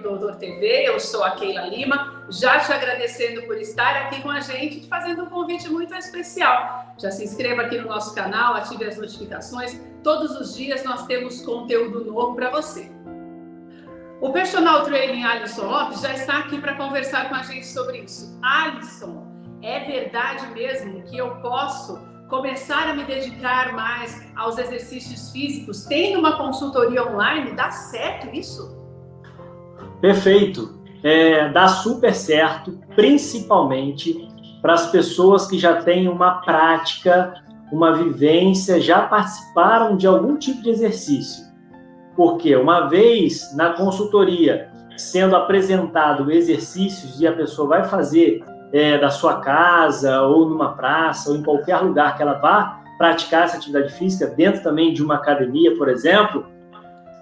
Doutor TV. Eu sou a Keila Lima, já te agradecendo por estar aqui com a gente e fazendo um convite muito especial. Já se inscreva aqui no nosso canal, ative as notificações. Todos os dias nós temos conteúdo novo para você. O personal training Alisson Lopes já está aqui para conversar com a gente sobre isso. Alisson, é verdade mesmo que eu posso começar a me dedicar mais aos exercícios físicos, tendo uma consultoria online, dá certo isso? Perfeito. É, dá super certo, principalmente para as pessoas que já têm uma prática, uma vivência, já participaram de algum tipo de exercício. Porque uma vez na consultoria sendo apresentado exercícios e a pessoa vai fazer é, da sua casa, ou numa praça, ou em qualquer lugar que ela vá praticar essa atividade física, dentro também de uma academia, por exemplo,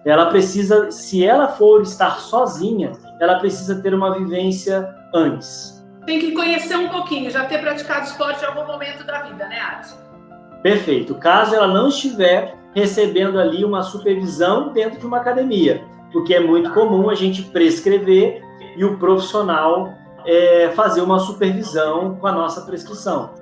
ela precisa, se ela for estar sozinha, ela precisa ter uma vivência antes. Tem que conhecer um pouquinho, já ter praticado esporte em algum momento da vida, né, Alisson? Perfeito. Caso ela não estiver recebendo ali uma supervisão dentro de uma academia, porque é muito comum a gente prescrever e o profissional é, fazer uma supervisão com a nossa prescrição.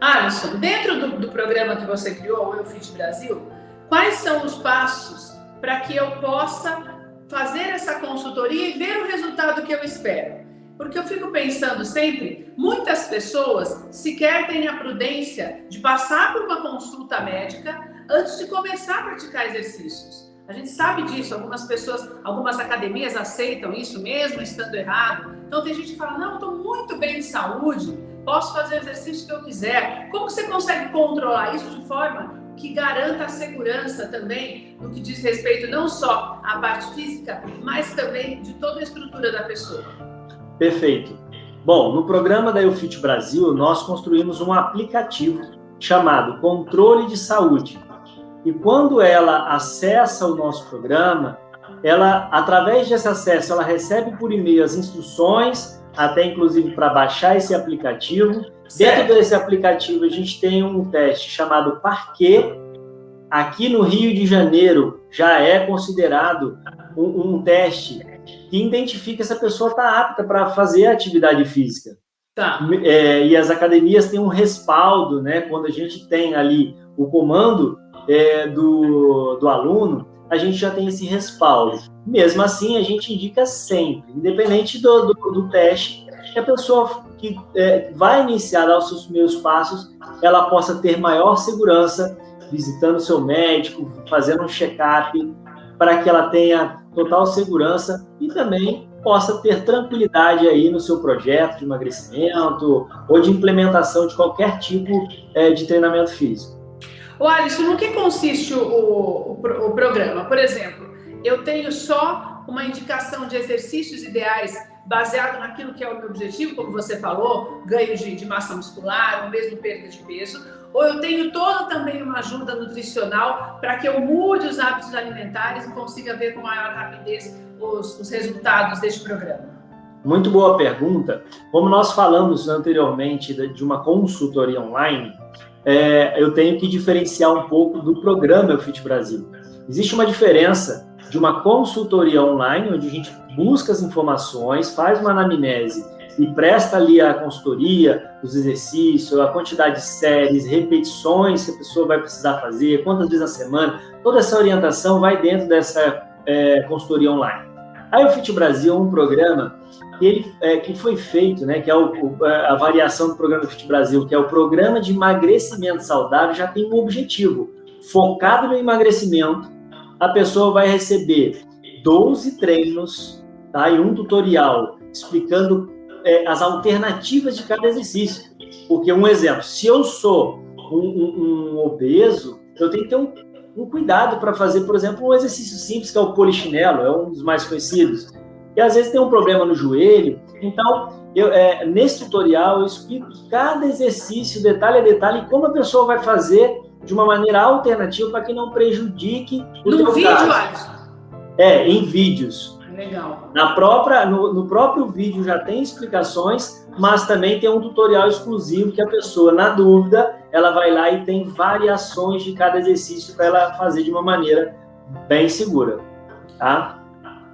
Alisson, dentro do, do programa que você criou, o Eu Fit Brasil, quais são os passos para que eu possa fazer essa consultoria e ver o resultado que eu espero? Porque eu fico pensando sempre, muitas pessoas sequer têm a prudência de passar por uma consulta médica antes de começar a praticar exercícios. A gente sabe disso, algumas pessoas, algumas academias aceitam isso mesmo estando errado. Então tem gente que fala: "Não, estou muito bem de saúde, posso fazer o exercício que eu quiser". Como você consegue controlar isso de forma que garanta a segurança também no que diz respeito não só à parte física, mas também de toda a estrutura da pessoa? Perfeito. Bom, no programa da UFIT Brasil, nós construímos um aplicativo chamado Controle de Saúde e quando ela acessa o nosso programa, ela, através desse acesso, ela recebe por e-mail as instruções, até inclusive para baixar esse aplicativo. Certo. Dentro desse aplicativo, a gente tem um teste chamado Parquet. Aqui no Rio de Janeiro, já é considerado um, um teste que identifica se a pessoa está apta para fazer atividade física. Tá. É, e as academias têm um respaldo, né? Quando a gente tem ali o comando é, do, do aluno, a gente já tem esse respaldo. Mesmo assim, a gente indica sempre, independente do, do, do teste, que a pessoa que é, vai iniciar os seus primeiros passos, ela possa ter maior segurança visitando seu médico, fazendo um check-up, para que ela tenha total segurança e também possa ter tranquilidade aí no seu projeto de emagrecimento ou de implementação de qualquer tipo é, de treinamento físico. O Alisson, no que consiste o, o, o programa? Por exemplo, eu tenho só uma indicação de exercícios ideais baseado naquilo que é o meu objetivo, como você falou, ganho de, de, massa muscular, ou mesmo perda de peso, ou eu tenho toda também uma ajuda nutricional para que eu mude os hábitos alimentares e consiga ver com maior rapidez os, os resultados deste programa? Muito boa pergunta. Como nós falamos anteriormente de uma consultoria online, é, eu tenho que diferenciar um pouco do programa Fit Brasil. Existe uma diferença de uma consultoria online, onde a gente busca as informações, faz uma anamnese e presta ali a consultoria, os exercícios, a quantidade de séries, repetições que a pessoa vai precisar fazer, quantas vezes na semana, toda essa orientação vai dentro dessa é, consultoria online. Aí o Fit Brasil é um programa que, ele, é, que foi feito, né, que é o, o, a variação do programa Fit Brasil, que é o programa de emagrecimento saudável, já tem um objetivo. Focado no emagrecimento, a pessoa vai receber 12 treinos tá, e um tutorial explicando é, as alternativas de cada exercício. Porque, um exemplo, se eu sou um, um, um obeso, eu tenho que ter um, um cuidado para fazer, por exemplo, um exercício simples que é o polichinelo, é um dos mais conhecidos e às vezes tem um problema no joelho. Então, eu, é, nesse tutorial eu explico cada exercício, detalhe a detalhe, como a pessoa vai fazer de uma maneira alternativa para que não prejudique o No vídeo, Alisson? É, em vídeos. Legal. Na própria, no, no, próprio vídeo já tem explicações, mas também tem um tutorial exclusivo que a pessoa, na dúvida, ela vai lá e tem variações de cada exercício para ela fazer de uma maneira bem segura, tá?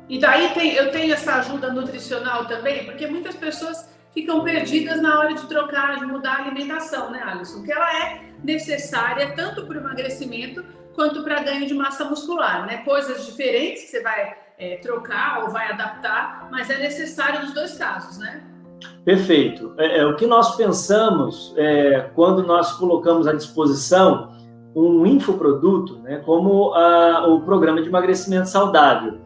E daí tem, eu tenho essa ajuda nutricional também, porque muitas pessoas ficam perdidas na hora de trocar, de mudar a alimentação, né, Alisson? Que ela é necessária tanto para o emagrecimento quanto para ganho de massa muscular, né? Coisas diferentes que você vai é, trocar ou vai adaptar, mas é necessário nos dois casos, né? Perfeito. É, é o que nós pensamos é, quando nós colocamos à disposição um infoproduto, né, como a, o programa de emagrecimento saudável.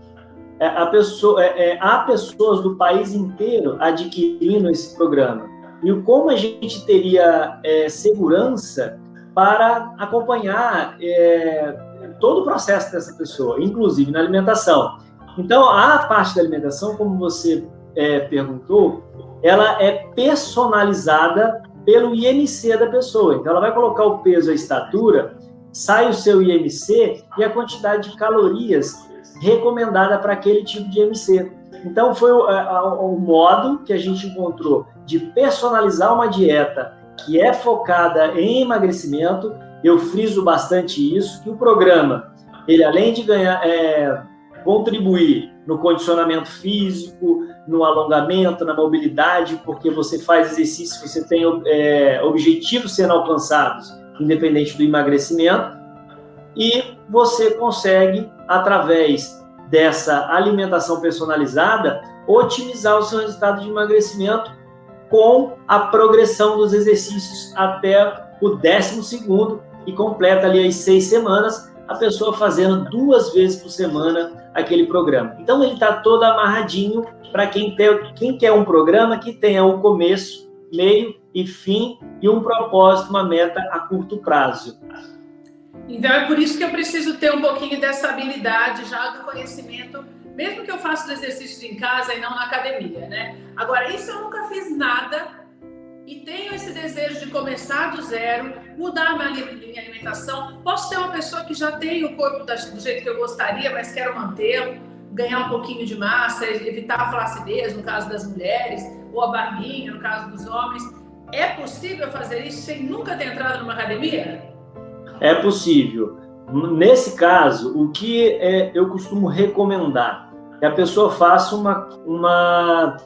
É, a pessoa, é, é, há pessoas do país inteiro adquirindo esse programa. E como a gente teria segurança para acompanhar é, todo o processo dessa pessoa, inclusive na alimentação. Então, a parte da alimentação, como você é, perguntou, ela é personalizada pelo IMC da pessoa. Então, ela vai colocar o peso, a estatura, sai o seu IMC e a quantidade de calorias recomendada para aquele tipo de IMC. Então, foi o, o, o modo que a gente encontrou de personalizar uma dieta que é focada em emagrecimento. Eu friso bastante isso, que o programa, ele além de ganhar, é, contribuir no condicionamento físico, no alongamento, na mobilidade, porque você faz exercício, você tem é, objetivos sendo alcançados, independente do emagrecimento, e você consegue, através dessa alimentação personalizada, otimizar o seu resultado de emagrecimento com a progressão dos exercícios até o décimo segundo e completa ali as seis semanas, a pessoa fazendo duas vezes por semana aquele programa. Então ele está todo amarradinho para quem, quem quer um programa que tenha um começo, meio e fim e um propósito, uma meta a curto prazo. Então é por isso que eu preciso ter um pouquinho dessa habilidade já do conhecimento, mesmo que eu faça os exercícios em casa e não na academia, né? Agora, isso eu nunca fiz nada e tenho esse desejo de começar do zero, mudar minha, alimentação. Posso ser uma pessoa que já tem o corpo do jeito que eu gostaria, mas quero mantê-lo, ganhar um pouquinho de massa, evitar a flacidez, no caso das mulheres, ou a barbinha, no caso dos homens. É possível fazer isso sem nunca ter entrado numa academia? É possível. Nesse caso, o que é, eu costumo recomendar que a pessoa faça uma, uma,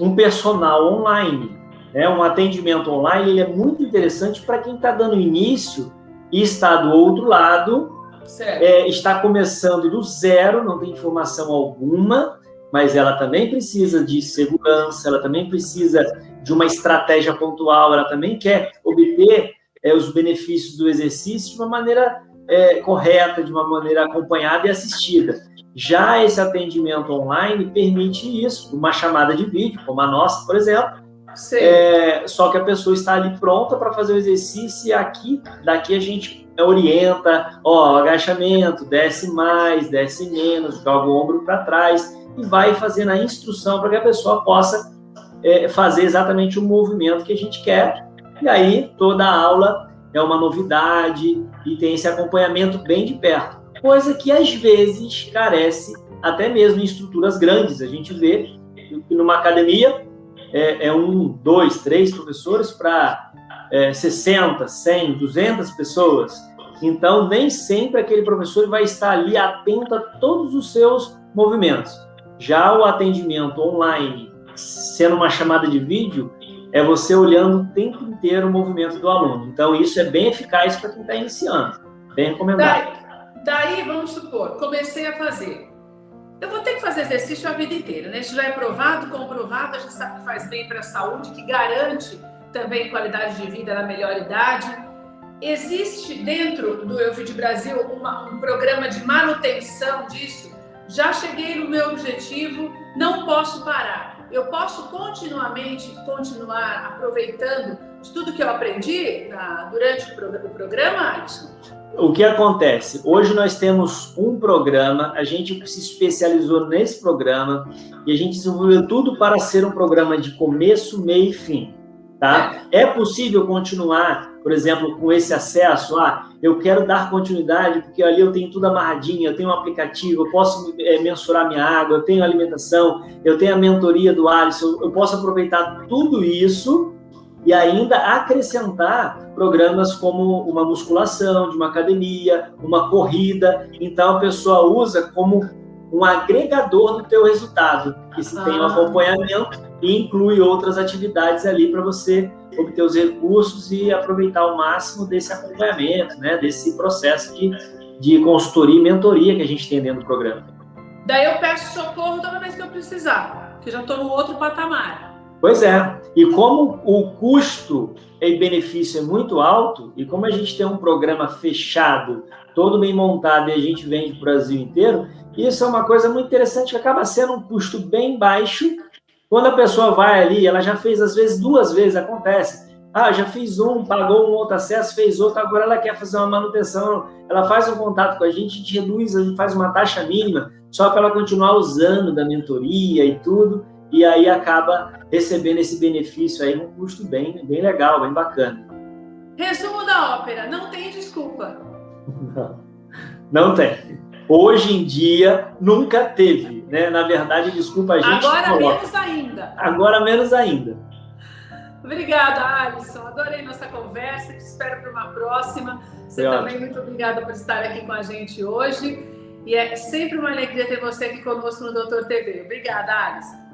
um personal online. Né? Um atendimento online ele é muito interessante para quem está dando início e está do outro lado, é, está começando do zero, não tem informação alguma, mas ela também precisa de segurança, ela também precisa de uma estratégia pontual, ela também quer obter é, os benefícios do exercício de uma maneira é, correta, de uma maneira acompanhada e assistida. Já esse atendimento online permite isso, uma chamada de vídeo, como a nossa, por exemplo. É, só que a pessoa está ali pronta para fazer o exercício e aqui, daqui a gente orienta, ó, agachamento, desce mais, desce menos, joga o ombro para trás e vai fazendo a instrução para que a pessoa possa é, fazer exatamente o movimento que a gente quer. E aí toda a aula é uma novidade e tem esse acompanhamento bem de perto, coisa que às vezes carece até mesmo em estruturas grandes. A gente vê que numa academia é, é um, dois, três professores para é, 60, 100, 200 pessoas. Então, nem sempre aquele professor vai estar ali atento a todos os seus movimentos. Já o atendimento online, sendo uma chamada de vídeo, é você olhando o tempo inteiro o movimento do aluno. Então, isso é bem eficaz para quem está iniciando. Bem recomendado. Daí, vamos supor, comecei a fazer. Eu vou ter que fazer exercício a vida inteira, né? Isso já é provado, comprovado, a gente sabe que faz bem para a saúde, que garante também qualidade de vida na melhor idade. Existe dentro do EuFit Brasil uma, um programa de manutenção disso? Já cheguei no meu objetivo, não posso parar eu posso continuamente continuar aproveitando tudo que eu aprendi na, durante o programa, Alisson? O que acontece? Hoje nós temos um programa, a gente se especializou nesse programa e a gente desenvolveu tudo para ser um programa de começo, meio e fim. Tá? É possível continuar, por exemplo, com esse acesso? Ah, eu quero dar continuidade porque ali eu tenho tudo amarradinho, eu tenho um aplicativo, eu posso é, mensurar minha água, eu tenho alimentação, eu tenho a mentoria do Alisson, eu posso aproveitar tudo isso e ainda acrescentar programas como uma musculação de uma academia, uma corrida. Então a pessoa usa como um agregador do teu resultado, que se ah. tem um ah. acompanhamento e inclui outras atividades ali para você obter os recursos e aproveitar o máximo desse acompanhamento, né, desse processo de, de consultoria e mentoria que a gente tem dentro do programa. Daí eu peço socorro toda vez que eu precisar, porque já estou no outro patamar. Pois é. E como o custo e benefício é muito alto, e como a gente tem um programa fechado, todo bem montado e a gente vende para o Brasil inteiro, isso é uma coisa muito interessante que acaba sendo um custo bem baixo. Quando a pessoa vai ali, ela já fez às vezes duas vezes, acontece. Ah, já fiz um, pagou um outro acesso, fez outro, agora ela quer fazer uma manutenção, ela faz um contato com a gente, a gente reduz, a gente faz uma taxa mínima, só para ela continuar usando da mentoria e tudo e aí acaba recebendo esse benefício aí num custo bem, bem legal, bem bacana. Resumo da ópera, não tem desculpa. Não, não tem. Hoje em dia nunca teve, né? Na verdade, desculpa a gente. Agora coloca. menos ainda. Agora menos ainda. Obrigada, Alisson. Adorei nossa conversa. Te espero para uma próxima. Você Foi também, ótimo. muito obrigada por estar aqui com a gente hoje. E é sempre uma alegria ter você aqui conosco no Doutor TV. Obrigada, Alisson.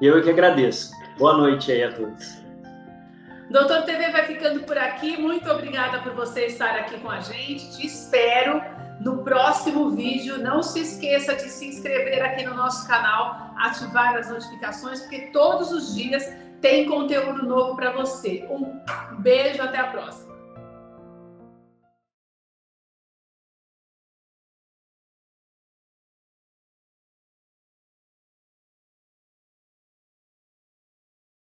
Eu é que agradeço. Boa noite aí a todos. Doutor TV vai ficando por aqui. Muito obrigada por você estar aqui com a gente. Te espero no próximo vídeo. Não se esqueça de se inscrever aqui no nosso canal, ativar as notificações, porque todos os dias tem conteúdo novo para você. Um beijo, até a próxima.